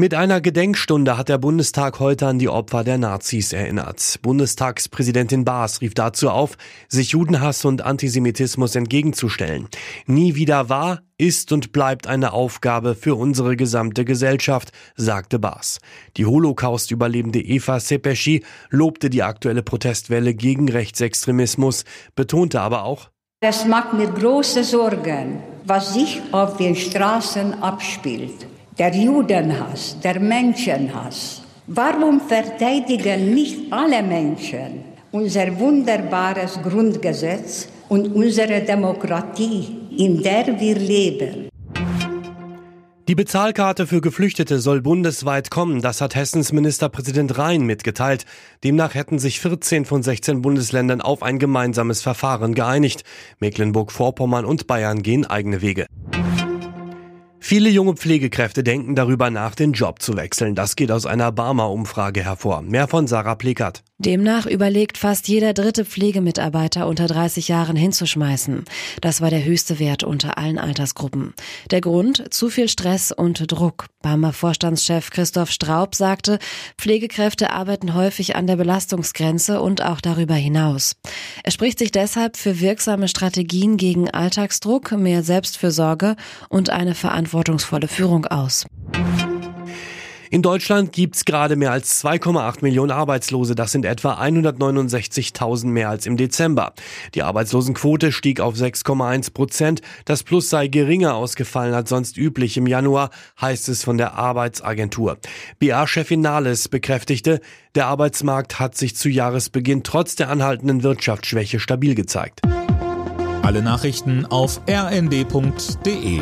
Mit einer Gedenkstunde hat der Bundestag heute an die Opfer der Nazis erinnert. Bundestagspräsidentin Baas rief dazu auf, sich Judenhass und Antisemitismus entgegenzustellen. Nie wieder war, ist und bleibt eine Aufgabe für unsere gesamte Gesellschaft, sagte Baas. Die Holocaust-Überlebende Eva Sepeschi lobte die aktuelle Protestwelle gegen Rechtsextremismus, betonte aber auch, es macht mir große Sorgen, was sich auf den Straßen abspielt der Judenhass, der Menschenhass. Warum verteidigen nicht alle Menschen unser wunderbares Grundgesetz und unsere Demokratie, in der wir leben? Die Bezahlkarte für Geflüchtete soll bundesweit kommen, das hat Hessens Ministerpräsident Rhein mitgeteilt. Demnach hätten sich 14 von 16 Bundesländern auf ein gemeinsames Verfahren geeinigt. Mecklenburg-Vorpommern und Bayern gehen eigene Wege. Viele junge Pflegekräfte denken darüber nach, den Job zu wechseln. Das geht aus einer Barmer-Umfrage hervor. Mehr von Sarah Plekert. Demnach überlegt fast jeder dritte Pflegemitarbeiter unter 30 Jahren hinzuschmeißen. Das war der höchste Wert unter allen Altersgruppen. Der Grund? Zu viel Stress und Druck. Barmer Vorstandschef Christoph Straub sagte, Pflegekräfte arbeiten häufig an der Belastungsgrenze und auch darüber hinaus. Er spricht sich deshalb für wirksame Strategien gegen Alltagsdruck, mehr Selbstfürsorge und eine verantwortungsvolle Führung aus. In Deutschland gibt's gerade mehr als 2,8 Millionen Arbeitslose. Das sind etwa 169.000 mehr als im Dezember. Die Arbeitslosenquote stieg auf 6,1 Prozent. Das Plus sei geringer ausgefallen als sonst üblich im Januar, heißt es von der Arbeitsagentur. BA-Chefin Nahles bekräftigte, der Arbeitsmarkt hat sich zu Jahresbeginn trotz der anhaltenden Wirtschaftsschwäche stabil gezeigt. Alle Nachrichten auf rnd.de